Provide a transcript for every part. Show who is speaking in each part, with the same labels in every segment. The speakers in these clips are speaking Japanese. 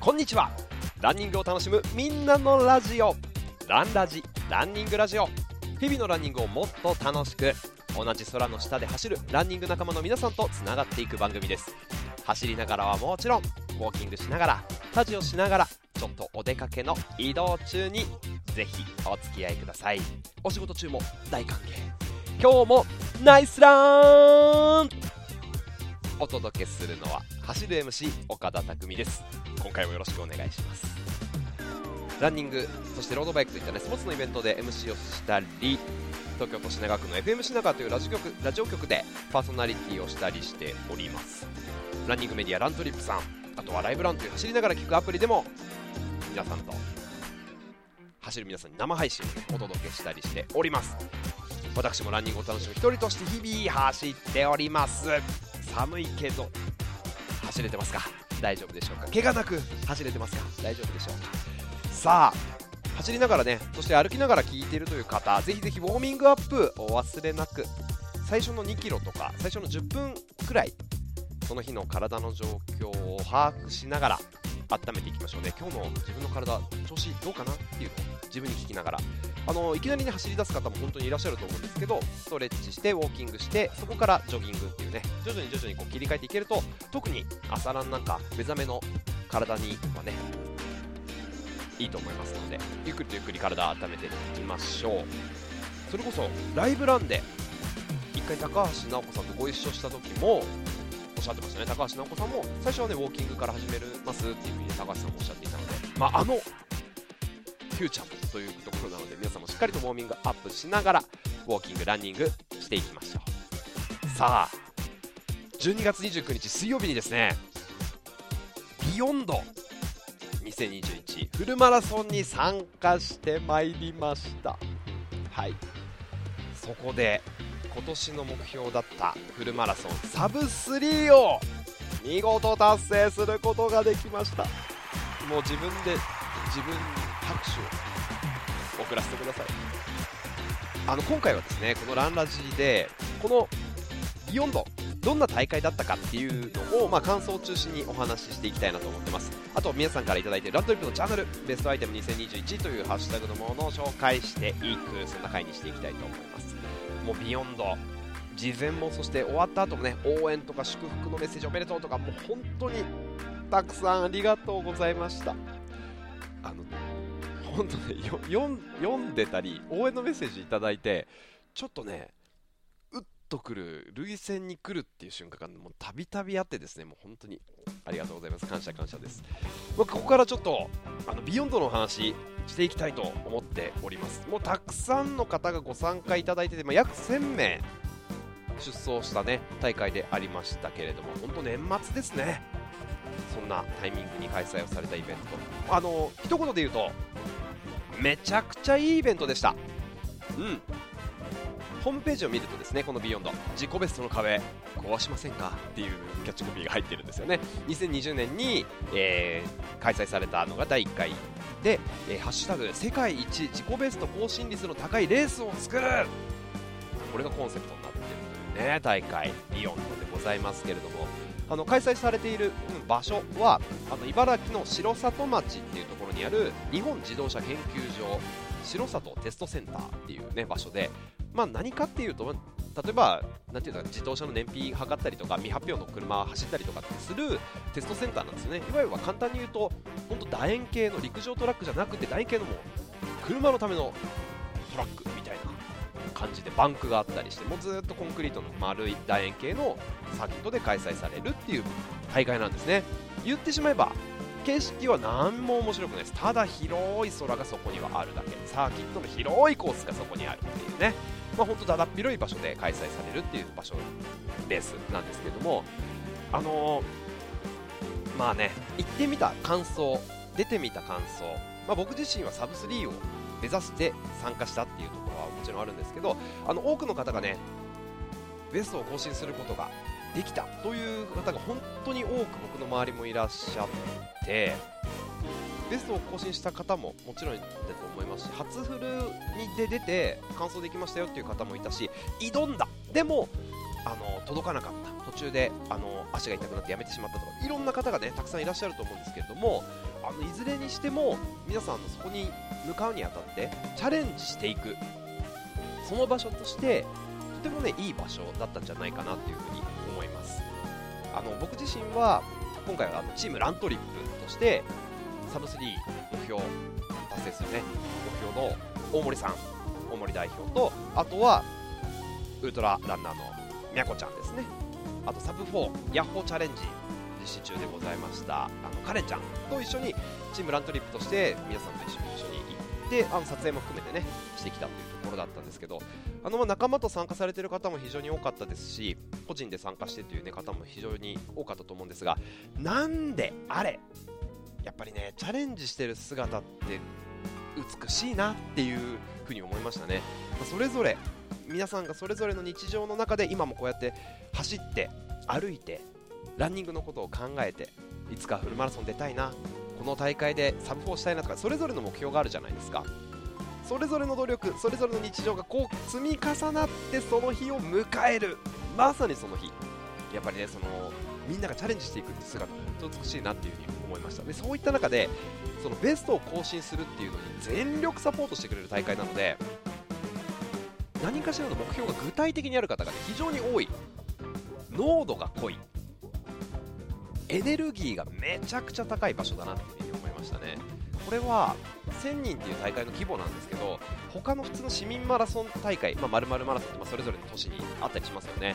Speaker 1: こんにちは。ランニングを楽しむみんなのラジオ。ランラジランニングラジオ。日々のランニングをもっと楽しく同じ空の下で走るランニング仲間の皆さんとつながっていく番組です。走りながらはもちろんウォーキングしながら家事をしながらちょっとお出かけの移動中にぜひお付き合いください。お仕事中も大歓迎。今日もナイスラン！お届けするのは走る MC 岡田匠です。今回もよろしくお願いします。ランニングそしてロードバイクといったねスポーツのイベントで MC をしたり東京都品川区の FM 品川というラジオ局ラジオ局でパーソナリティをしたりしております。ランニングメディアラントリップさんあとはライブランという走りながら聞くアプリでも皆さんと走る皆さんに生配信を、お届けしたりしております。私もランニングを楽しむ一人として日々走っております。寒いけど走れてますか？大丈夫でしょうか？怪我なく走れてますか？大丈夫でしょうか？さあ走りながらねそして歩きながら聞いているという方ぜひぜひウォーミングアップお忘れなく。最初の2キロとか最初の10分くらいその日の体の状況を把握しながら温めていきましょうね。今日の自分の体調子どうかなっていうのを自分に聞きながらあのいきなりね走り出す方も本当にいらっしゃると思うんですけどストレッチしてウォーキングしてそこからジョギングっていうね徐々に徐々にこう切り替えていけると特に朝ランなんか目覚めの体にはねいいと思いますのでゆっくりとゆっくり体温めていきましょう。それこそライブランで一回高橋尚子さんとご一緒した時もおっしゃってましたね。高橋尚子さんも最初はねウォーキングから始めますっていうふうに、高橋さんもおっしゃっていたので、まあ、あのフューチャーというところなので皆さんもしっかりとウォーミングアップしながらウォーキングランニングしていきましょう。さあ12月29日水曜日にですねビヨンド2021フルマラソンに参加してまいりました。はい。そこで今年の目標だったフルマラソンサブ3を見事達成することができました。もう自分で自分に拍手を送らせてください。あの今回はですねこのランラジでこのビヨンドどんな大会だったかっていうのを、まあ、感想を中心にお話ししていきたいなと思ってます。あと皆さんから頂いているラントリップのチャンネルベストアイテム2021というハッシュタグのものを紹介していくそんな回にしていきたいと思います。もうビヨンド。事前もそして終わった後もね応援とか祝福のメッセージおめでとうとかもう本当にたくさんありがとうございました。あの本当ね読んでたり応援のメッセージいただいてちょっとねうっとくる、涙腺に来るっていう瞬間がもうたびたびあってですね、もう本当にありがとうございます。感謝感謝です。僕、ここからちょっと、あの、ビヨンドの話していきたいと思っております。もうたくさんの方がご参加いただいてて、まあ、約1000名出走したね、大会でありましたけれども、本当年末ですね。そんなタイミングに開催をされたイベント。あの、一言で言うと、めちゃくちゃいいイベントでした。うん。ホームページを見るとですねこのビヨンド。自己ベストの壁壊しませんか？っていうキャッチコピーが入ってるんですよね。2020年に、えー、開催されたのが第1回で、えー、ハッシュタグ世界一自己ベスト更新率の高いレースを作る。これがコンセプトになってるというね大会ビヨンドでございますけれども。あの開催されている、場所はあの茨城の城里町っていうところにある日本自動車研究所城里テストセンターっていうね場所でまあ、何かっていうと、例えば、なていうか、自動車の燃費測ったりとか、未発表の車を走ったりとかってするテストセンターなんですよね。いわゆる簡単に言うと、本当楕円形の陸上トラックじゃなくて、楕円形のも、車のためのトラックみたいな感じでバンクがあったりして、もうずっとコンクリートの丸い楕円形のサーキットで開催されるっていう大会なんですね。言ってしまえば、景色は何も面白くないです。ただ広い空がそこにはあるだけ。サーキットの広いコースがそこにあるっていうね。まあ、本当だだっ広い場所で開催されるっていう場所レースなんですけども、あのー、まあね、行ってみた感想、出てみた感想、まあ、僕自身はサブ3を目指して参加したっていうともちろんあるんですけど、あの多くの方がね、ベストを更新することができたという方が本当に多く僕の周りもいらっしゃって、ベストを更新した方ももちろんだと思いますし初フルにで出て完走できましたよっていう方もいたし挑んだ。でもあの届かなかった。途中であの足が痛くなってやめてしまったとかいろんな方がねたくさんいらっしゃると思うんですけれどもあのいずれにしても皆さんのそこに向かうにあたってチャレンジしていく。その場所としてとてもねいい場所だったんじゃないかなというふうに思います。あの僕自身は今回はあのチームラントリップとしてサブ3目標達成するね目標の大森さん大森代表とあとはウルトラランナーのみゃこちゃんですね。あとサブ4ヤッホーチャレンジ実施中でございましたあのカレンちゃんと一緒にチームラントリップとして皆さんと一緒に一緒に行ってあの撮影も含めてねしてきたというところだったんですけどあのま仲間と参加されている方も非常に多かったですし個人で参加してという、ね、方も非常に多かったと思うんですがなんであれやっぱりねチャレンジしてる姿って美しいなっていうふうに思いましたね、ま、それぞれ皆さんがそれぞれの日常の中で今もこうやって走って歩いてランニングのことを考えていつかフルマラソン出たいなこの大会でサブ4したいなとかそれぞれの目標があるじゃないですか。それぞれの努力それぞれの日常がこう積み重なってその日を迎える。まさにその日。やっぱりねそのみんながチャレンジしていくって姿本当美しいなっていうふうに思いました。でそういった中でそのベストを更新するっていうのに全力サポートしてくれる大会なので何かしらの目標が具体的にある方が、ね、非常に多い。濃度が濃い。エネルギーがめちゃくちゃ高い場所だなっていうふに思いましたね。これは1000人っていう大会の規模なんですけど他の普通の市民マラソン大会、まあ、〇〇マラソンってまそれぞれの都市にあったりしますよね。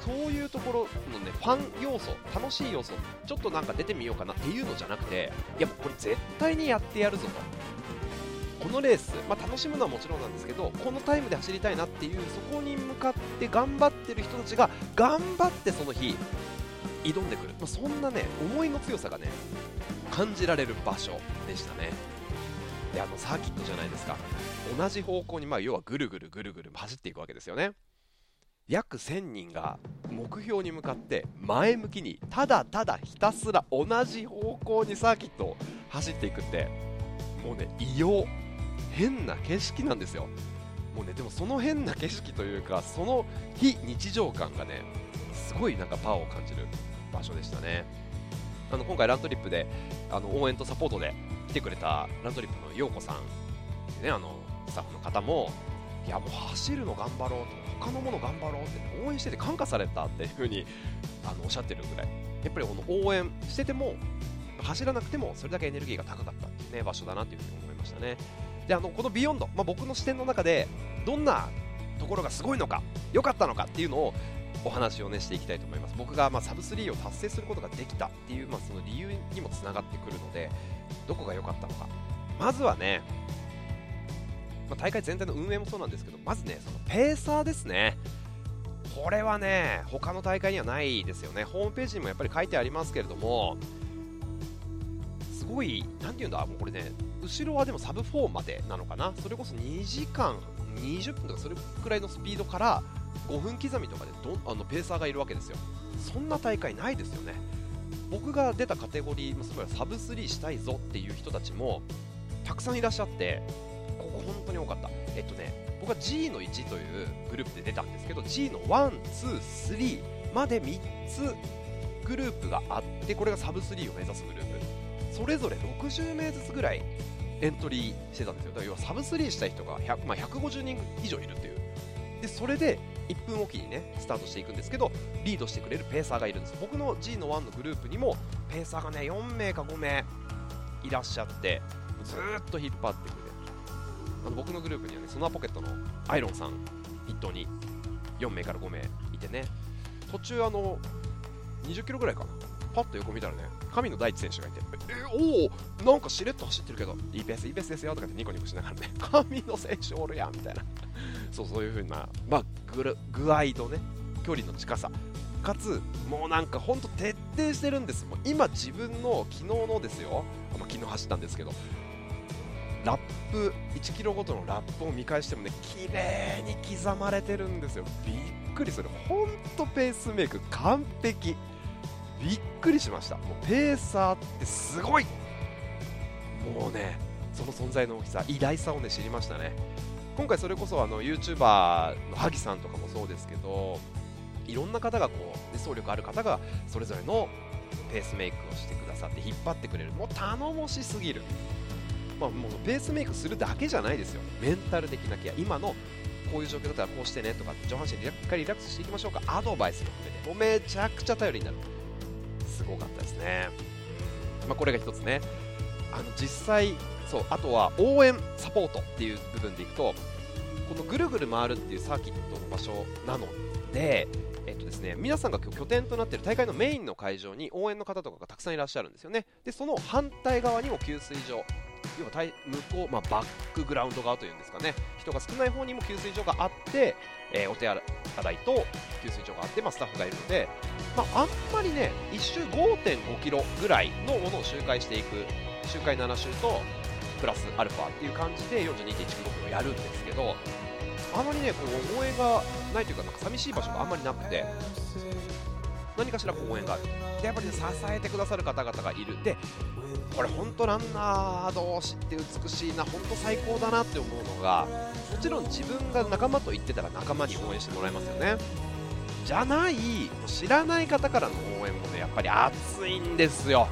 Speaker 1: そういうところのねファン要素楽しい要素ちょっとなんか出てみようかなっていうのじゃなくていやこれ絶対にやってやるぞと。このレース、まあ、楽しむのはもちろんなんですけどこのタイムで走りたいなっていうそこに向かって頑張ってる人たちが頑張ってその日挑んでくる、まあ、そんなね思いの強さがね感じられる場所でしたね。であのサーキットじゃないですか。同じ方向にまあ要はぐるぐるぐるぐる走っていくわけですよね。約1000人が目標に向かって前向きにただただひたすら同じ方向にサーキットを走っていくってもうね異様。変な景色なんですよ。もうねでもその変な景色というかその非日常感がねすごいなんかパワーを感じる。場所でしたね。あの今回ラントリップであの応援とサポートで来てくれたラントリップの陽子さん、ね、あのスタッフの方もいやもう走るの頑張ろうと他のもの頑張ろうって応援してて感化されたっていう風にあのおっしゃってるぐらい。やっぱりこの応援してても走らなくてもそれだけエネルギーが高かったっていう、ね、場所だなというふうに思いましたね。であのこのビヨンド、まあ、僕の視点の中でどんなところがすごいのか良かったのかっていうのをお話をねしていきたいと思います。僕がまサブ3を達成することができたっていう、まあ、その理由にもつながってくるのでどこが良かったのか。まずはね、まあ、大会全体の運営もそうなんですけどまずねそのペーサーですね。これはね他の大会にはないですよね。ホームページにもやっぱり書いてありますけれどもすごい何て言うんだもうこれね後ろはでもサブ4までなのかな。それこそ2時間20分とかそれくらいのスピードから5分刻みとかでどあのペーサーがいるわけですよ。そんな大会ないですよね。僕が出たカテゴリー、つまりサブ3したいぞっていう人たちもたくさんいらっしゃってここ本当に多かった。えっとね僕は G の1というグループで出たんですけど G の1、2、3まで3つグループがあってこれがサブ3を目指すグループ。それぞれ60名ずつぐらいエントリーしてたんですよ。だから要はサブ3したい人が100、まあ、150人以上いるっていう。でそれで1分おきにねスタートしていくんですけどリードしてくれるペーサーがいるんです。僕の G の1のグループにもペーサーがね4名か5名いらっしゃってずっと引っ張ってくれる。あの僕のグループにはねソナーポケットのアイロンさん筆頭に4名から5名いてね。途中あの20キロぐらいかな。パッと横見たらね神野大地選手がいてえおおなんかしれっと走ってるけどいいペースいいペースですよとかってニコニコしながらね神野選手おるやんみたいな。そうそういう風な、まあ、ぐ具合とね距離の近さ。かつもうなんか本当徹底してるんです。もう今自分の昨日のですよ、まあ、昨日走ったんですけど。ラップ1キロごとのラップを見返してもね綺麗に刻まれてるんですよ。びっくりする。本当ペースメイク完璧。びっくりしました。もうペーサーってすごい。もうねその存在の大きさ偉大さをね知りましたね。今回それこそあの YouTuber の萩さんとかもそうですけどいろんな方がこう、走力ある方がそれぞれのペースメイクをしてくださって引っ張ってくれる。もう頼もしすぎる、まあ、もうペースメイクするだけじゃないですよ。メンタル的なケア。今のこういう状況だったらこうしてねとか上半身リラッリラックスしていきましょうか。アドバイスも含めてもうめちゃくちゃ頼りになる。すごかったですね、まあ、これが一つね。あの実際そうあとは応援サポートっていう部分でいくとこのぐるぐる回るっていうサーキットの場所なので、えっとですね、皆さんが拠点となっている大会のメインの会場に応援の方とかがたくさんいらっしゃるんですよね。でその反対側にも給水所要は向こう、まあ、バックグラウンド側というんですかね人が少ない方にも給水所があって、えー、お手洗いと給水所があって、まあ、スタッフがいるので、まあ、あんまりね1周5.5キロぐらいのものを周回していく周回7周とプラスアルファっていう感じで42.195キロやるんですけどあまりねこう応援がないというかなんか寂しい場所があんまりなくて何かしらこう応援がある。でやっぱり、ね、支えてくださる方々がいる。でこれ本当ランナー同士って美しいな本当最高だなって思うのがもちろん自分が仲間と言ってたら仲間に応援してもらえますよね。じゃない知らない方からの応援もねやっぱり熱いんですよ。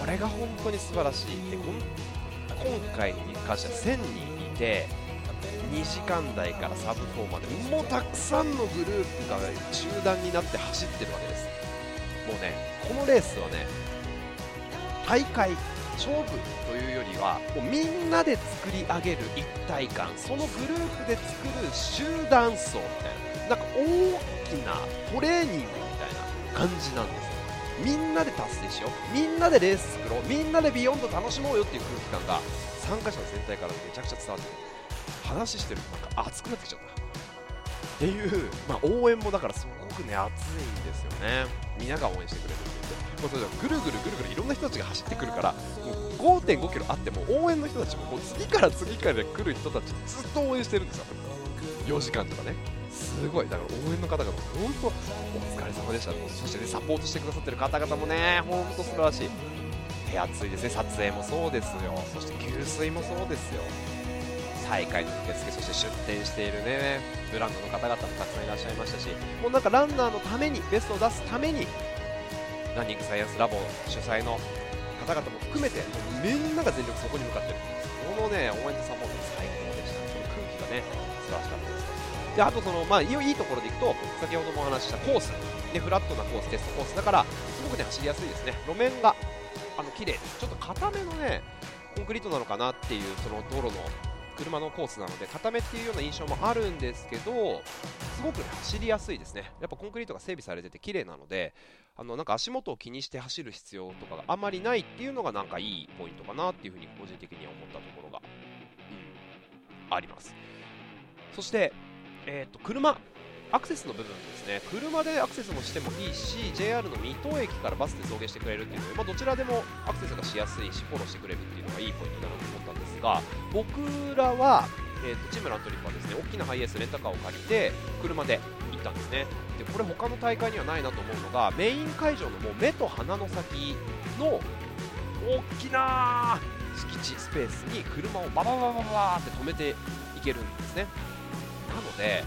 Speaker 1: これが本当に素晴らしい。で今回に関しては1000人いて2時間台からサブ4までもうたくさんのグループが集団になって走ってるわけです。もうねこのレースはね大会勝負というよりはもうみんなで作り上げる一体感そのグループで作る集団走みたいななんか大きなトレーニングみたいな感じなんですみんなで達成しよう。みんなでレース作ろう。みんなでビヨンド楽しもうよっていう空気感が参加者全体からめちゃくちゃ伝わってくる。話してるとなんか熱くなってきちゃった。っていう、まあ、応援もだからすごくね熱いんですよね。皆が応援してくれるって言って、まあ、それぐるぐるぐるぐるいろんな人たちが走ってくるからもう5.5キロあっても応援の人たちももう次から次から来る人たちずっと応援してるんですよ。4時間とかね。すごい。だから応援の方々本当お疲れ様でした。そしてねサポートしてくださってる方々もね本当素晴らしい。手厚いですね撮影もそうですよ。そして給水もそうですよ。大会の受付そして出店しているねブランドの方々もたくさんいらっしゃいましたしもうなんかランナーのためにベストを出すためにランニングサイエンスラボ主催の方々も含めてみんなが全力そこに向かってる。このね応援とサポート最高でした。この空気がね素晴らしかったです。であとその、まあ、いいところでいくと先ほどもお話ししたコース、ね、フラットなコーステストコースだからすごくね走りやすいですね。路面があの綺麗。ちょっと硬めのねコンクリートなのかなっていうその道路の車のコースなので固めっていうような印象もあるんですけどすごく、ね、走りやすいですね。やっぱコンクリートが整備されてて綺麗なのであのなんか足元を気にして走る必要とかがあまりないっていうのがなんかいいポイントかなっていうふうに個人的には思ったところが、うん、あります。そして、えーと、車アクセスの部分ですね。車でアクセスもしてもいいし JR の水戸駅からバスで送迎してくれるっていうので、まあ、どちらでもアクセスがしやすいしフォローしてくれるっていうのがいいポイントだなと思ったんですが僕らは、えーと、チームラントリップはですね。大きなハイエースレンタカーを借りて車で行ったんですね。でこれ他の大会にはないなと思うのがメイン会場のもう目と鼻の先の大きな敷地スペースに車をバババババって止めていけるんですねなので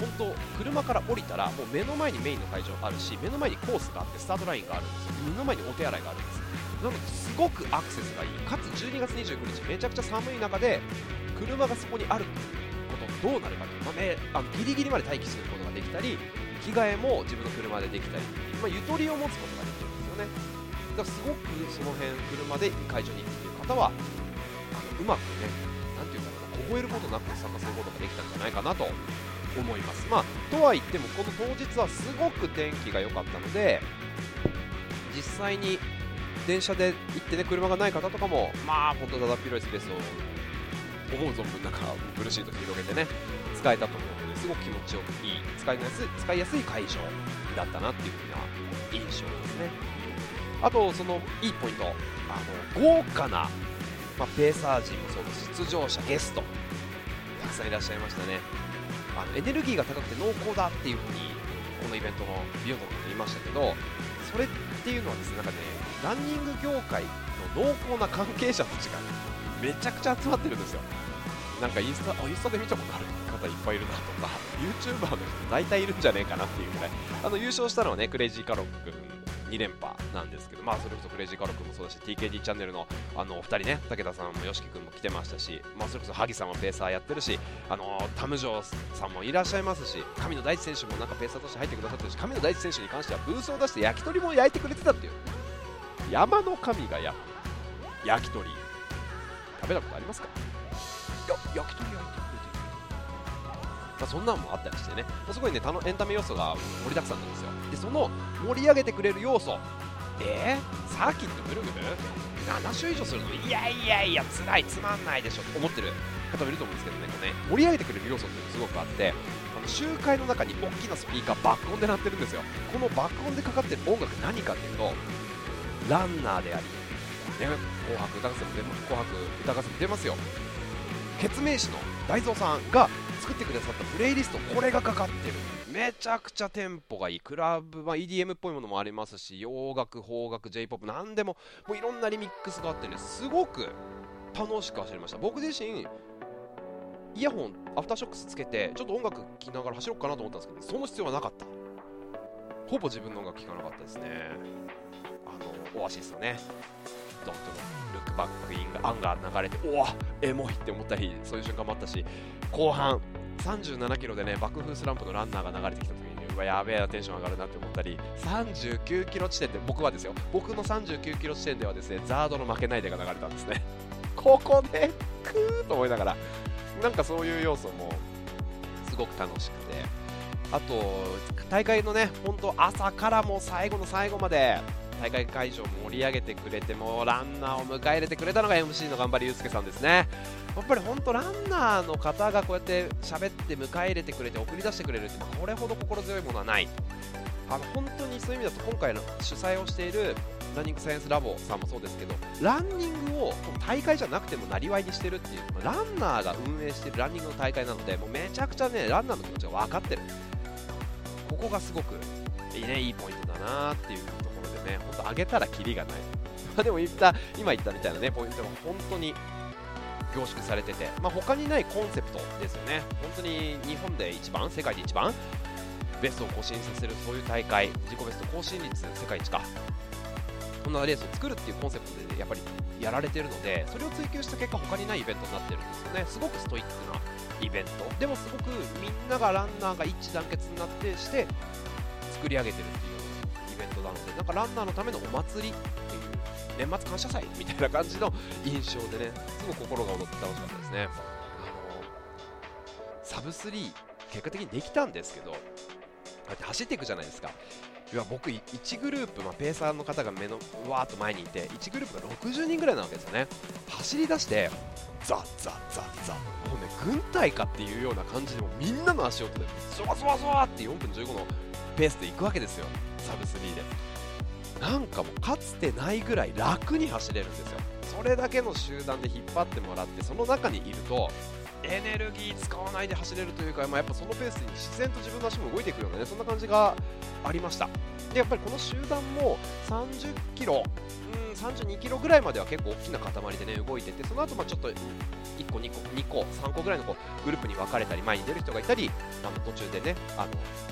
Speaker 1: 本当車から降りたらもう目の前にメインの会場あるし目の前にコースがあってスタートラインがあるんですよ。目の前にお手洗いがあるんです。なのですごくアクセスがいい。かつ12月29日めちゃくちゃ寒い中で車がそこにあることどうなるかと。いう、まあね、あのギリギリまで待機することができたり着替えも自分の車でできたり。まあ、ゆとりを持つことができるんですよね。だからすごくその辺車で会場に行くという方はあのうまくねなんていうかな凍えることなく参加することができたんじゃないかなと思います。まあ、とは言ってもこの当日はすごく天気が良かったので実際に電車で行ってね車がない方とかもまあ本当だだっ広いスペースを思う存分なんかブルーシート広げてね使えたと思うのですごく気持ちよくいい使いやすい使いやすい会場だったなっていうふうな印象ですねあとそのいいポイントあの豪華な、まあ、ペーサー陣もそうです出場者ゲストたくさんいらっしゃいましたね。あのエネルギーが高くて濃厚だっていうふうにこのイベントのビヨンドの方言いましたけどそれっていうのはですねなんかねランニング業界の濃厚な関係者たちがめちゃくちゃ集まってるんですよ。なんかインスタあインスタで見たことある方いっぱいいるなとか YouTuber の人大体いるんじゃねえかなっていうぐらい。あの優勝したのはねクレイジーカロック2連覇なんですけど、まあ、それこそクレイジーカロックもそうだし TKD チャンネルのあのお二人ね武田さんも YOSHIKI 君も来てましたし、まあ、それこそ萩さんもペーサーやってるしあのタムジョーさんもいらっしゃいますし神野大地選手もなんかペーサーとして入ってくださってるし神野大地選手に関してはブースを出して焼き鳥も焼いてくれてたっていう。山の神が焼く焼き鳥。食べたことありますか？や焼き鳥。まあ、そんなんもあったりしてね、まあ、すごいねエンタメ要素が盛りだくさんなんですよ。でその盛り上げてくれる要素。えー、サーキットぐるぐる？7周以上するの？いやいやいやつらい。つまんないでしょ。と思ってる？方もいると思うんですけどねこね。盛り上げてくれる要素っていうのすごくあってあの集会の中に大きなスピーカー爆音で鳴ってるんですよ。この爆音でかかってる音楽何かっていうとランナーであり、ね、紅白歌合戦も出紅白歌合戦も出ますよ。ケツメイシの大蔵さんが作ってくださったプレイリストこれがかかってる。めちゃくちゃテンポがいい。クラブ、まあ、EDM っぽいものもありますし洋楽邦楽 J−POP なんでももういろんなリミックスがあってねすごく楽しく走りました。僕自身イヤホンアフターショックスつけてちょっと音楽聴きながら走ろうかなと思ったんですけどその必要はなかった。ほぼ自分の音楽聴かなかったですね。あのオアシスのねドンとルックバックインがアンが流れておわエモいって思ったりそういう瞬間もあったし後半37キロでね爆風スランプのランナーが流れてきた時にうわやべえなテンション上がるなって思ったり39キロ地点で僕はですよ僕の39キロ地点ではですねザードの負けないでが流れたんですね。ここでクーと思いながらなんかそういう要素もすごく楽しくて。あと大会のね本当朝からも最後の最後まで大会会場盛り上げてくれてもランナーを迎え入れてくれたのが MC の頑張りゆうすけさんですね。やっぱり本当ランナーの方がこうやって喋って迎え入れてくれて送り出してくれるってこれほど心強いものはない。あの本当にそういう意味だと今回の主催をしているランニングサイエンスラボさんもそうですけどランニングを大会じゃなくてもなりわいにしてるっていうランナーが運営しているランニングの大会なのでもうめちゃくちゃねランナーの気持ちが分かってる。ここがすごくいい,、ね、いいポイントだなっていうところでね本当上げたらキリがない。でも言った今言ったみたいなねポイントが本当に凝縮されてて、まあ、他にないコンセプトですよね。本当に日本で一番世界で一番ベストを更新させるそういう大会自己ベスト更新率世界一か。こんなレースを作るっていうコンセプトでやっぱりやられてるのでそれを追求した結果他にないイベントになってるんですよね。すごくストイックなイベント。でもすごくみんながランナーが一致団結になってして作り上げてるっていうイベントなのでなんかランナーのためのお祭りっていう年末感謝祭みたいな感じの印象でねすごく心が躍って楽しかったですね。あのサブ3結果的にできたんですけどこうやって走っていくじゃないですか。いや僕1グループ、まあ、ペーサーの方が目のわーっと前にいて1グループが60人ぐらいなわけですよね。走り出してザッザッザッザッ。もうね軍隊かっていうような感じでもみんなの足音でゾワゾワゾワって4分15のペースで行くわけですよ。サブ3で。なんかもうかつてないぐらい楽に走れるんですよ。それだけの集団で引っ張ってもらってその中にいるとエネルギー使わないで走れるというか、まあ、やっぱそのペースに自然と自分の足も動いていくようなねそんな感じがありました。でやっぱりこの集団も30キロうん32キロぐらいまでは結構大きな塊でね動いててその後まあちょっと1個2個2個3個ぐらいのこうグループに分かれたり前に出る人がいたりあの途中でねあの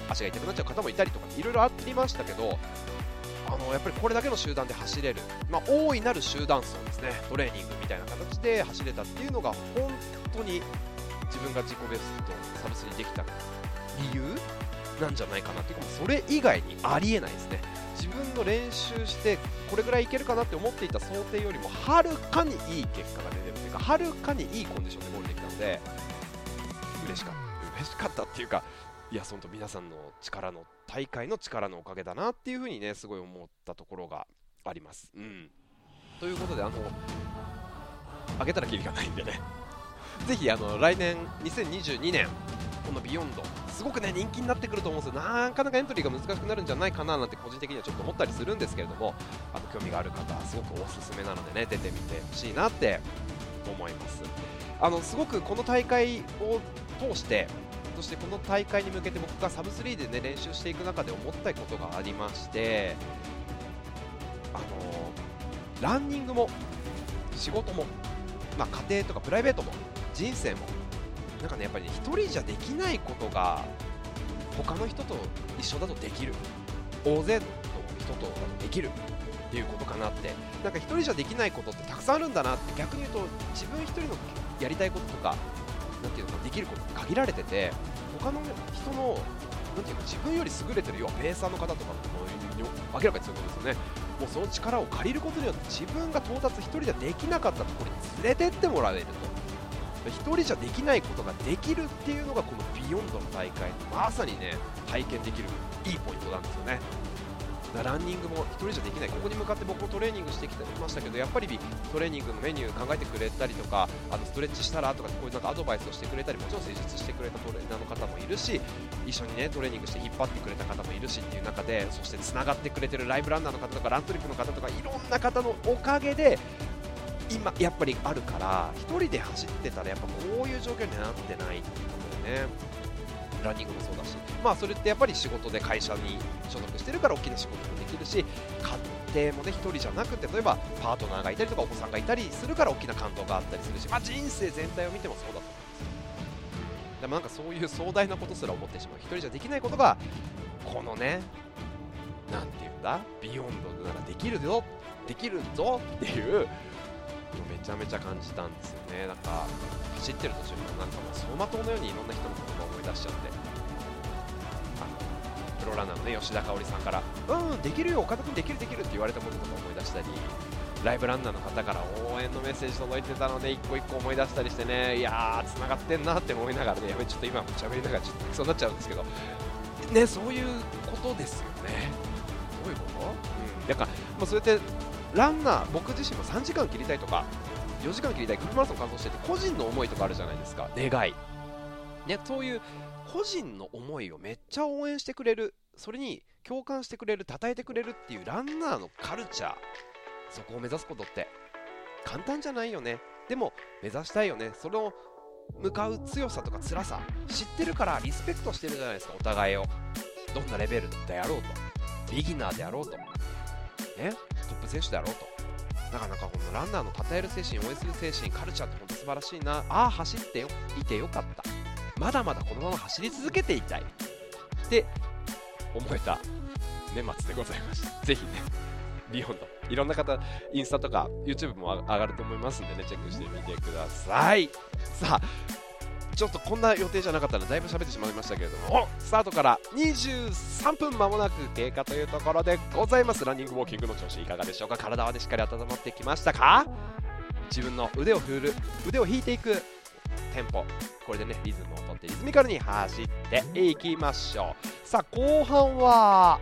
Speaker 1: 足が痛くなっちゃう方もいたりとかいろいろありましたけどあのやっぱりこれだけの集団で走れる、まあ、大いなる集団走ですね。トレーニングみたいな形で走れたっていうのが本当に自分が自己ベストサブスにできた理由なんじゃないかなっていうかそれ以外にありえないですね。自分の練習してこれぐらいいけるかなって思っていた想定よりもはるかにいい結果が出てるというかはるかにいいコンディションでゴールできたので嬉しかった。嬉しかったっていうかいや、本当皆さんの力の、大会の力のおかげだなっていうふうにね、すごい思ったところがあります。うん。ということで、あの、あげたらきりがないんでね、ぜひ、あの、来年、2022年、このビヨンド、すごくね、人気になってくると思うんですよ。なかなかエントリーが難しくなるんじゃないかななんて個人的にはちょっと思ったりするんですけれども、あの、興味がある方、すごくおすすめなのでね、出てみてほしいなって思います。あの、すごくこの大会を通して、そしてこの大会に向けて僕がサブ3で、ね、練習していく中で思ったことがありましてあのランニングも仕事も、まあ、家庭とかプライベートも人生もなんかねやっぱりね一人じゃできないことが他の人と一緒だとできる。大勢の人とだとできる。っていうことかなって。なんか一人じゃできないことってたくさんあるんだなって逆に言うと自分一人のやりたいこととかなんていうのかできることって限られてて他の人のなんていうか自分より優れてる要はペーサーの方とかも明らかにそういうことですよね。もうその力を借りることによって自分が到達一人ではできなかったところに連れてってもらえると。一人じゃできないことができるっていうのがこのビヨンドの大会まさにね体験できるいいポイントなんですよね。ランニングも1人じゃできない。ここに向かって僕もトレーニングしてきてましたけどやっぱりトレーニングのメニュー考えてくれたりとかあのストレッチしたらとかこういうなんかアドバイスをしてくれたりもちろん施術してくれたトレーナーの方もいるし一緒にねトレーニングして引っ張ってくれた方もいるしっていう中でそしてつながってくれてるライブランナーの方とかラントリップの方とかいろんな方のおかげで今やっぱりあるから1人で走ってたらやっぱこういう状況にはなってないっていうことでね。ランニングもそうだし、まあ、それってやっぱり仕事で会社に所属してるから大きな仕事もできるし家庭もね1人じゃなくて例えばパートナーがいたりとかお子さんがいたりするから大きな感動があったりするし、まあ、人生全体を見てもそうだと思うんですよ。でもなんかそういう壮大なことすら思ってしまう。1人じゃできないことがこのねなんていうんだビヨンドならできるぞできるぞっていうめちゃめちゃ感じたんですよね。なんか走ってる途中になんかもう走馬灯のようにいろんな人の言葉を思い出しちゃって。プロランナーのね吉田香織さんから「うんできるよ岡田君できるできる」って言われたこととか思い出したりライブランナーの方から応援のメッセージ届いてたので一個一個思い出したりしてねいやーつながってんなって思いながらねやべちょっと今喋りながらちょっとそうなっちゃうんですけど。ねそういうことですよね。どういうこと、うん、だからもうそうやってランナー僕自身も3時間切りたいとか4時間切りたいフルマラソン完走してて個人の思いとかあるじゃないですか。願い。ねそういう個人の思いをめっちゃ応援してくれるそれに共感してくれる称えてくれるっていうランナーのカルチャーそこを目指すことって簡単じゃないよね。でも目指したいよね。その向かう強さとか辛さ知ってるからリスペクトしてるじゃないですか。お互いを。どんなレベルであろうと。ビギナーであろうと。ね。トップ選手であろうと。なかなかこのランナーの称える精神応援する精神カルチャーって本当素晴らしいな。ああ走ってよ。いてよかった。まだまだこのまま走り続けていたい。って思えた年末でございました。ぜひねビヨンドいろんな方インスタとか YouTube も上がると思いますんでねチェックしてみてください。さあちょっとこんな予定じゃなかったのでだいぶ喋ってしまいましたけれども。スタートから23分間もなく経過というところでございます。ランニングウォーキングの調子いかがでしょうか？体はねしっかり温まってきましたか？自分の腕を振る腕を引いていくテンポこれでねリズムをとってリズミカルに走っていきましょう。さあ後半は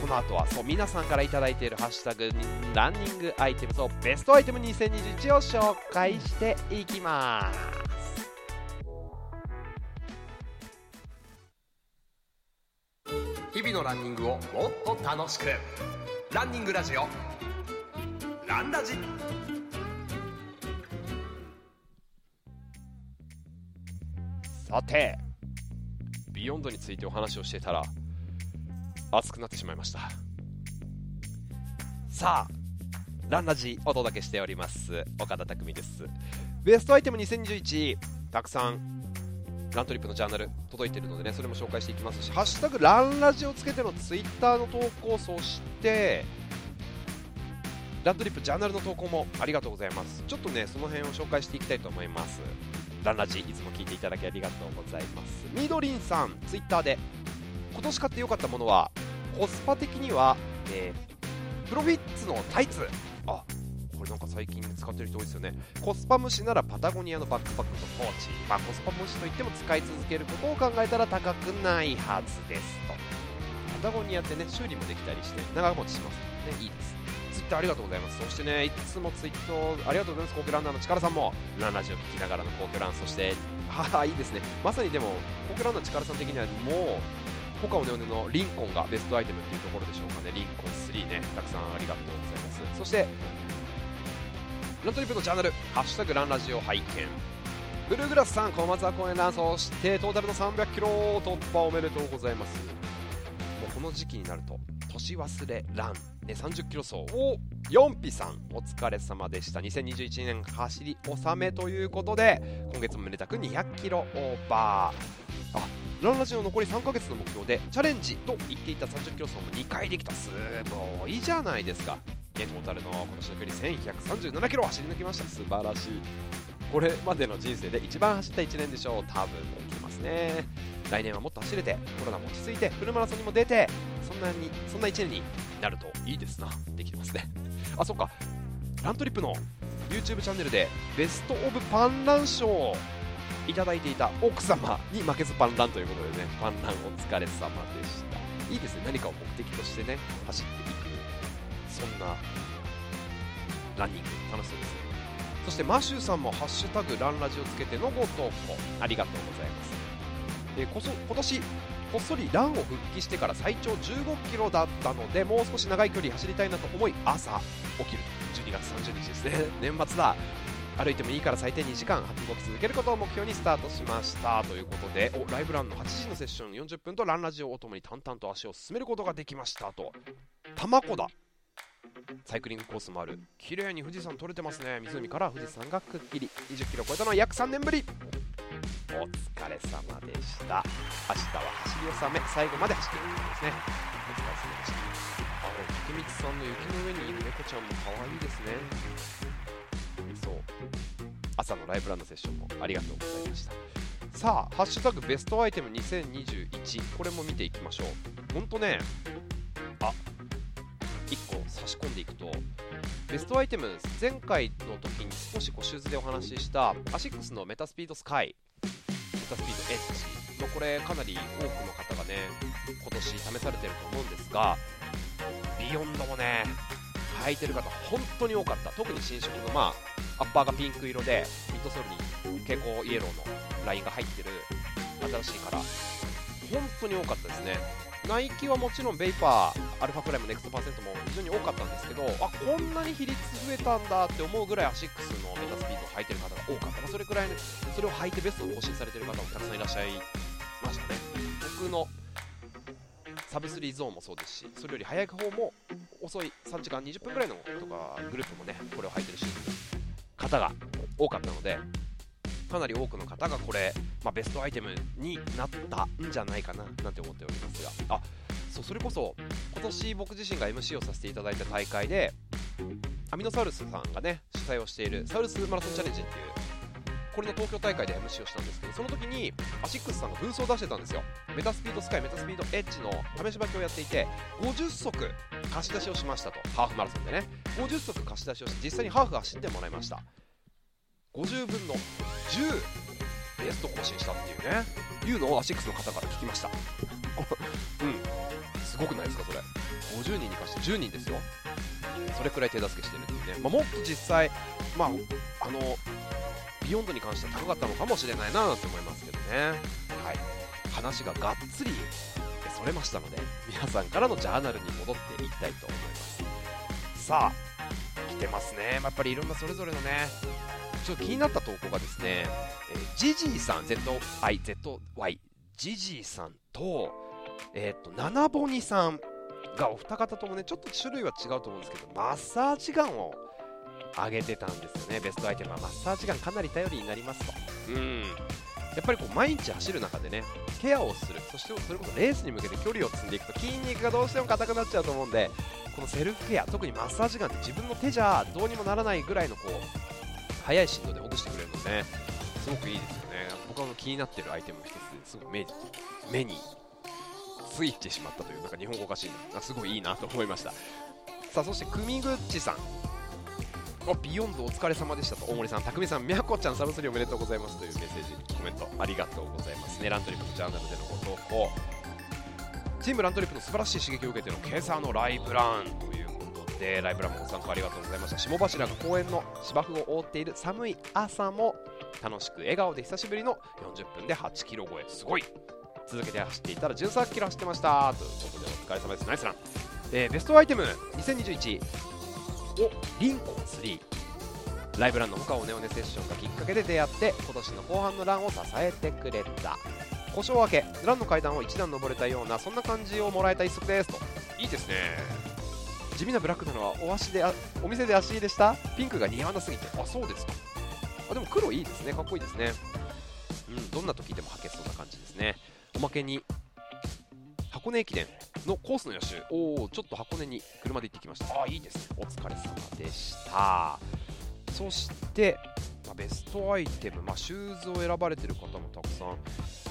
Speaker 1: この後はそう皆さんから頂いているハッシュタグランニングアイテムとベストアイテム2021を紹介していきます。日々のランニングをもっと楽しく。ランニングラジオランラジ。さて。ビヨンドについてお話をしていたら熱くなってしまいました。さあランラジお届けしております岡田匠です。ベストアイテム2021たくさんラントリップのジャーナル届いてるのでねそれも紹介していきますし「ハッシュタグランラジ」をつけてのツイッターの投稿そしてラントリップジャーナルの投稿もありがとうございます。ちょっとねその辺を紹介していきたいと思います。ランラジいつも聞いていただきありがとうございます。みどりんさんツイッターで今年買ってよかったものはコスパ的には、えー、プロフィッツのタイツ。あこれなんか最近使ってる人多いですよね。コスパ虫ならパタゴニアのバックパックとポーチ。まあコスパ虫といっても使い続けることを考えたら高くないはずですと。パタゴニアってね修理もできたりして長持ちしますのでね。いいですッターありがとうございます。そしてねいつもツイートありがとうございます。皇居ランナーの力さんもランラジオ聞きながらの皇居ランそしてははいいですね。まさにでも皇居ランナーの力さん的にはもうポカオネオネのリンコンがベストアイテムっていうところでしょうかね。リンコン3ね。たくさんありがとうございます。そしてラントリップのチャンネル「ハッシュタグランラジオ」拝見。ブルーグラスさん小松沢公園ランそしてトータルの300キロ突破おめでとうございます。もうこの時期になると年忘れラン、30キロ走。を4ピさんお疲れ様でした。2021年走り納めということで今月もめでたく200キロオーバー。あランラジの残り3ヶ月の目標でチャレンジと言っていた30キロ走も2回できた。すごいじゃないですか。トータルの今年の距離1137キロ走り抜きました。素晴らしい。これまでの人生で一番走った1年でしょう。多分起きますね。来年はもっと走れてコロナも落ち着いてフルマラソンにも出てそんなにそんな1年になるといいですな。できますね。あそっか。ラントリップの YouTube チャンネルでベスト・オブ・パンラン賞をいただいていた奥様に負けずパンランということでねパンランお疲れ様でした。いいですね。何かを目的としてね走っていくそんなランニング楽しそうですね。そしてマシューさんも「ハッシュタグランラジ」をつけてのご投稿ありがとうございます。えこそ今年こっそりランを復帰してから最長15キロだったのでもう少し長い距離走りたいなと思い朝起きる12月30日ですね。年末だ。歩いてもいいから最低2時間動き続けることを目標にスタートしました。ということでおライブランの8時のセッション40分とランラジオをともに淡々と足を進めることができましたと。玉子だ。サイクリングコースもある。綺麗に富士山撮れてますね。湖から富士山がくっきり。20キロ超えたのは約3年ぶりお疲れ様でした。明日は走り納め最後まで走っていくことですね。お疲れ様でした。あの竹光さんの雪の上にいる猫ちゃんも可愛いですね。そう。朝のライブランドセッションもありがとうございました。さあ、ハッシュタグベストアイテム2021これも見ていきましょう。ほんとね。あ。1個差し込んでいくとベストアイテム前回の時に少しこうシューズでお話ししたアシックスのメタスピードスカイ。スピードエッジのこれかなり多くの方がね今年試されてると思うんですがビヨンドもね履いてる方本当に多かった。特に新色のまあアッパーがピンク色でミッドソールに蛍光イエローのラインが入ってる新しいカラー。本当に多かったですね。ナイキはもちろんベイパー、アルファフライ、ネクストパーセントも非常に多かったんですけど、あこんなに比率増えたんだって思うぐらいアシックスのメタスピードを履いてる方が多かった、それらい、ね、それを履いてベストを更新されてる方もたくさんいらっしゃいましたね。僕のサブ3ゾーンもそうですし、それより早い方も遅い3時間20分ぐらいのとかグループもね、これを履いてるし方が多かったので、かなり多くの方がこれ、まあ、ベストアイテムになったんじゃないかななんて思っておりますがあそうそれこそ今年僕自身が MC をさせていただいた大会でアミノサウルスさんがね主催をしているサウルスマラソンチャレンジっていうこれの東京大会で MC をしたんですけどその時にアシックスさんがブースを出してたんですよ。メタスピードスカイメタスピードエッジの試し履きをやっていて50足貸し出しをしましたと。ハーフマラソンでね。50足貸し出しをして実際にハーフ走ってもらいました。50分の10ベスト更新したっていうね。いうのをアシックスの方から聞きました。うん。すごくないですかそれ。50人に貸して10人ですよ。それくらい手助けしてるっていうね、まあ、もっと実際まああのビヨンドに関しては高かったのかもしれないななんて思いますけどね。はい。話ががっつりそれましたので皆さんからのジャーナルに戻っていきたいと思います。さあ来てますね。やっぱりいろんなそれぞれのねちょっと気になった投稿がですね、えー、ジジーさん、ZIZY、ジジーさんと、えっ、ー、と、ナナボニさんがお二方ともね、ちょっと種類は違うと思うんですけど、マッサージガンをあげてたんですよね、ベストアイテムは。マッサージガンかなり頼りになりますと。うん。やっぱりこう毎日走る中でね、ケアをする、そしてそれこそレースに向けて距離を積んでいくと筋肉がどうしても硬くなっちゃうと思うんで、このセルフケア、特にマッサージガンって自分の手じゃどうにもならないぐらいのこう速い振動でほぐしてくれるので、すごくいいですよね僕は気になってるアイテムの一つですごい目目についてしまったというなんか日本語おかしいなすごいいいなと思いましたさあそして組口さんおビヨンドお疲れ様でしたと大森さん、匠さん、みやこちゃん、サブスリーおめでとうございますというメッセージ、コメントありがとうございます。ね、ラントリップのジャーナルでのご投稿、チームラントリップの素晴らしい刺激を受けての今朝のライブランということでライブランもご参加ありがとうございました。霜柱が公園の芝生を覆っている寒い朝も楽しく笑顔で久しぶりの40分で8キロ超え。すごい。続けて走っていたら13キロ走ってました。ということでお疲れ様です。ナイスラン、えー、ベストアイテム2021おリンコン3ライブランの他をネオネセッションがきっかけで出会って今年の後半のランを支えてくれた。故障明けランの階段を一段登れたようなそんな感じをもらえた一足ですと。いいですね。地味なブラックなのはお足であお店で足入れした？ピンクが似合わなすぎて。あそうですか。あでも黒いいですね。かっこいいですね。うんどんな時でも履けそうな感じですね。おまけに箱根駅伝のコースの予習おおちょっと箱根に車で行ってきました。あいいですね。お疲れ様でした。そして、まあ、ベストアイテム、まあ、シューズを選ばれてる方もたくさん。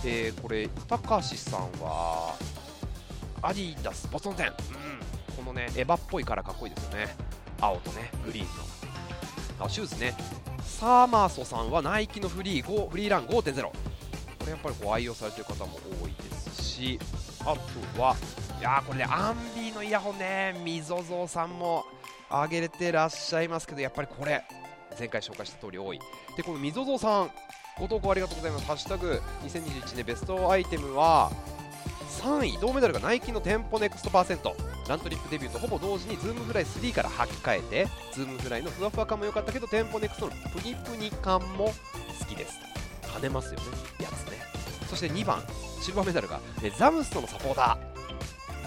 Speaker 1: えー、これ高橋さんはアディダス。ボストン10、うん、このねエヴァっぽいからかっこいいですよね。青とねグリーンの。あシューズね。サーマーソさんはナイキのフリー5フリーラン5.0これやっぱりこう愛用されてる方も多いですしあとはいやこれねアンビーのイヤホンねみぞぞさんもあげれてらっしゃいますけどやっぱりこれ前回紹介した通り多いでこのみぞぞさんご投稿ありがとうございます。ハッシュタグ2021年ベストアイテムは3位、銅メダルがナイキのテンポネクストパーセント。ラントリップデビューとほぼ同時にズームフライ3から履き替えて、ズームフライのふわふわ感も良かったけど、テンポネクストのプニプニ感も好きです。跳ねますよね、やつね。そして2番、シルバーメダルがザムストのサポーター。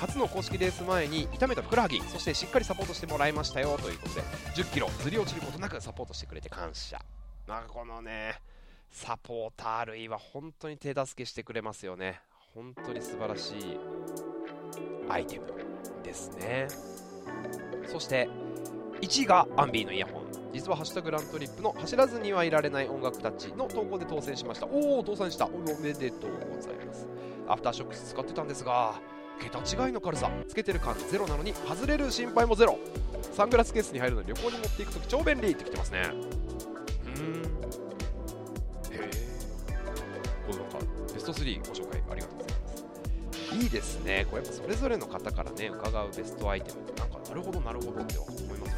Speaker 1: 初の公式レース前に痛めたふくらはぎそしてしっかりサポートしてもらいましたよということで1 0キロずり落ちることなくサポートしてくれて感謝。なんかこのねサポーター類は本当に手助けしてくれますよね。本当に素晴らしいアイテムですね。そして1位がアンビーのイヤホン。実は「ハッシュタグラントリップ」の走らずにはいられない音楽たちの投稿で当選しました。おお当選した。おめでとうございます。アフターショックス使ってたんですが桁違いの軽さ。つけてる感ゼロなのに外れる心配もゼロ。サングラスケースに入るのに旅行に持っていくとき超便利ってきてますね。うん。へえこれなんかベスト3ご紹介ありがとうございます。いいですね。これやっぱそれぞれの方からね伺うベストアイテムってなんかなるほどなるほどって思いますよね。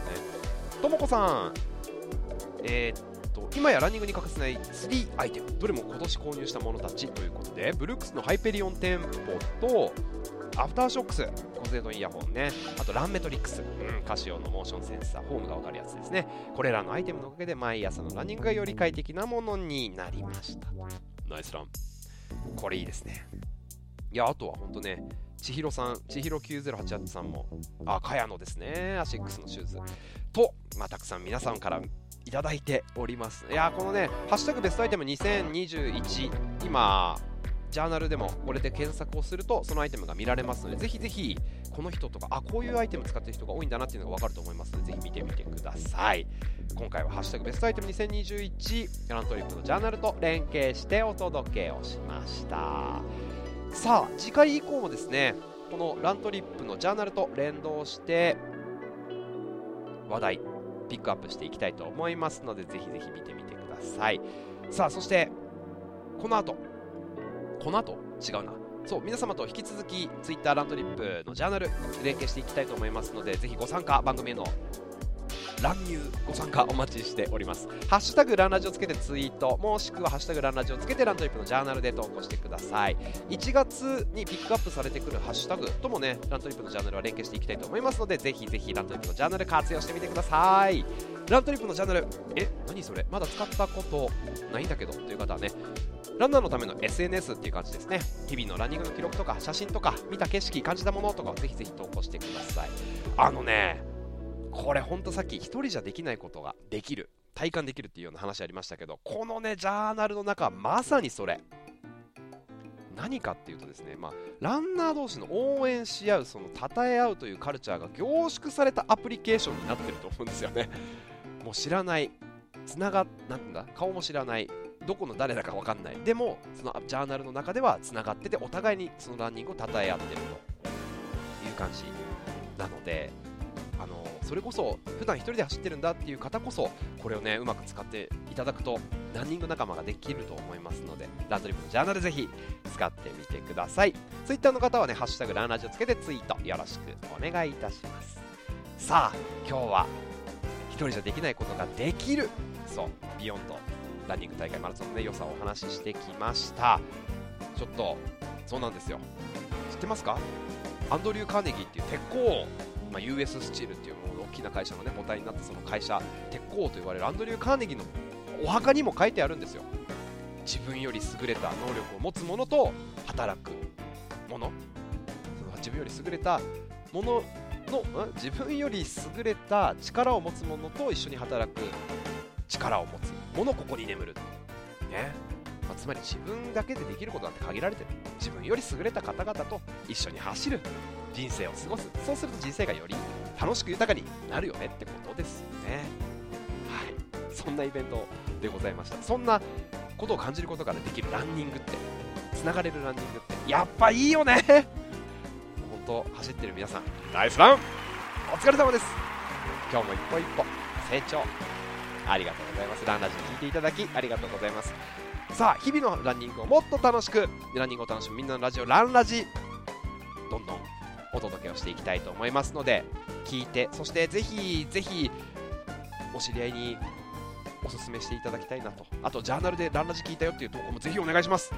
Speaker 1: ともこさん。えーっと今やランニングに欠かせない3アイテム。どれも今年購入したものたちということでブルックスのハイペリオンテンポとアフターショックス骨伝導イヤホンね。あとランメトリックス、うん、カシオのモーションセンサーフォームが分かるやつですね。これらのアイテムのおかげで毎朝のランニングがより快適なものになりました。ナイスラン。これいいですね。いやあとは本当ね千尋さん千尋9088さんもあ茅野ですね。アシックスのシューズ。と、まあ、たくさん皆さんからいただいております。いやこのね「ハッシュタグベストアイテム2021」今ジャーナルでもこれで検索をするとそのアイテムが見られますのでぜひぜひこの人とかあこういうアイテム使ってる人が多いんだなっていうのが分かると思いますのでぜひ見てみてください。今回は「ハッシュタグベストアイテム2021」ラントリップのジャーナルと連携してお届けをしました。さあ次回以降もですねこのラントリップのジャーナルと連動して話題ピックアップしていきたいと思いますのでぜひぜひ見てみてください。さあそしてこの後この後違うな。そう皆様と引き続き Twitter ランドリップのジャーナル連携していきたいと思いますのでぜひご参加番組への乱入ご参加お待ちしております。ハッシュタグランラジをつけてツイートもしくはハッシュタグランラジをつけてランドリップのジャーナルで投稿してください。1月にピックアップされてくるハッシュタグともねラントリップのジャーナルは連携していきたいと思いますのでぜひぜひラントリップのジャーナル活用してみてください。ラントリップのジャーナルえ？何それ？まだ使ったことないんだけどという方はねランナーのための SNS っていう感じですね。日々のランニングの記録とか写真とか見た景色感じたものとかをぜひぜひ投稿してください。あのねこれほんとさっき1人じゃできないことができる。体感できるっていうような話ありましたけどこのねジャーナルの中はまさにそれ。何かっていうとですね、まあ、ランナー同士の応援し合うその称え合うというカルチャーが凝縮されたアプリケーションになってると思うんですよね。もう知らないつながなんだ？顔も知らないどこの誰だか分かんない。でもそのジャーナルの中ではつながっててお互いにそのランニングを称え合ってると。いう感じなのであのそれこそ普段一人で走ってるんだっていう方こそこれをねうまく使っていただくとランニング仲間ができると思いますのでランドリップのジャーナルぜひ使ってみてください。ツイッターの方はね「ハッシュタグランラジ」をつけてツイートよろしくお願いいたします。さあ今日は一人じゃできないことができる。そうビヨンド。ランニング大会マラソンの、ね、良さをお話ししてきました。ちょっとそうなんですよ。知ってますか？アンドリュー・カーネギーっていう鉄鋼まあ、US スチールっていう大きな会社の、ね、母体になったその会社鉄鋼と言われるアンドリュー・カーネギーのお墓にも書いてあるんですよ。自分より優れた能力を持つ者と働く者。その自分より優れた者の自分より優れた力を持つ者と一緒に働く力を持つ。者ここに眠る。ね。まあ、つまり自分だけでできることなんて限られてる。自分より優れた方々と一緒に走る。人生を過ごす。そうすると人生がより楽しく豊かになるよねってことですよね。はい。そんなイベントでございました。そんなことを感じることができるランニングって。つながれるランニングって。やっぱいいよね。本当走ってる皆さん。ナイスラン。お疲れ様です。今日も一歩一歩成長。ありがとうございます。ランラジ聞いていただきありがとうございます。さあ日々のランニングをもっと楽しくランニングを楽しむみんなのラジオランラジどんどんお届けをしていきたいと思いますので聞いてそしてぜひぜひお知り合いにおすすめしていただきたいなと。あとジャーナルでランラジ聞いたよっていう投稿もぜひお願いします。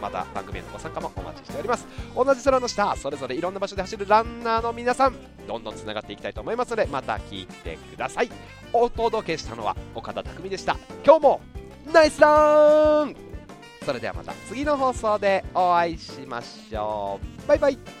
Speaker 1: また番組へのご参加もお待ちしております。同じ空の下それぞれいろんな場所で走るランナーの皆さんどんどんつながっていきたいと思いますのでまた聞いてください。お届けしたのは岡田匠でした。今日もナイスラン。それではまた次の放送でお会いしましょう。バイバイ。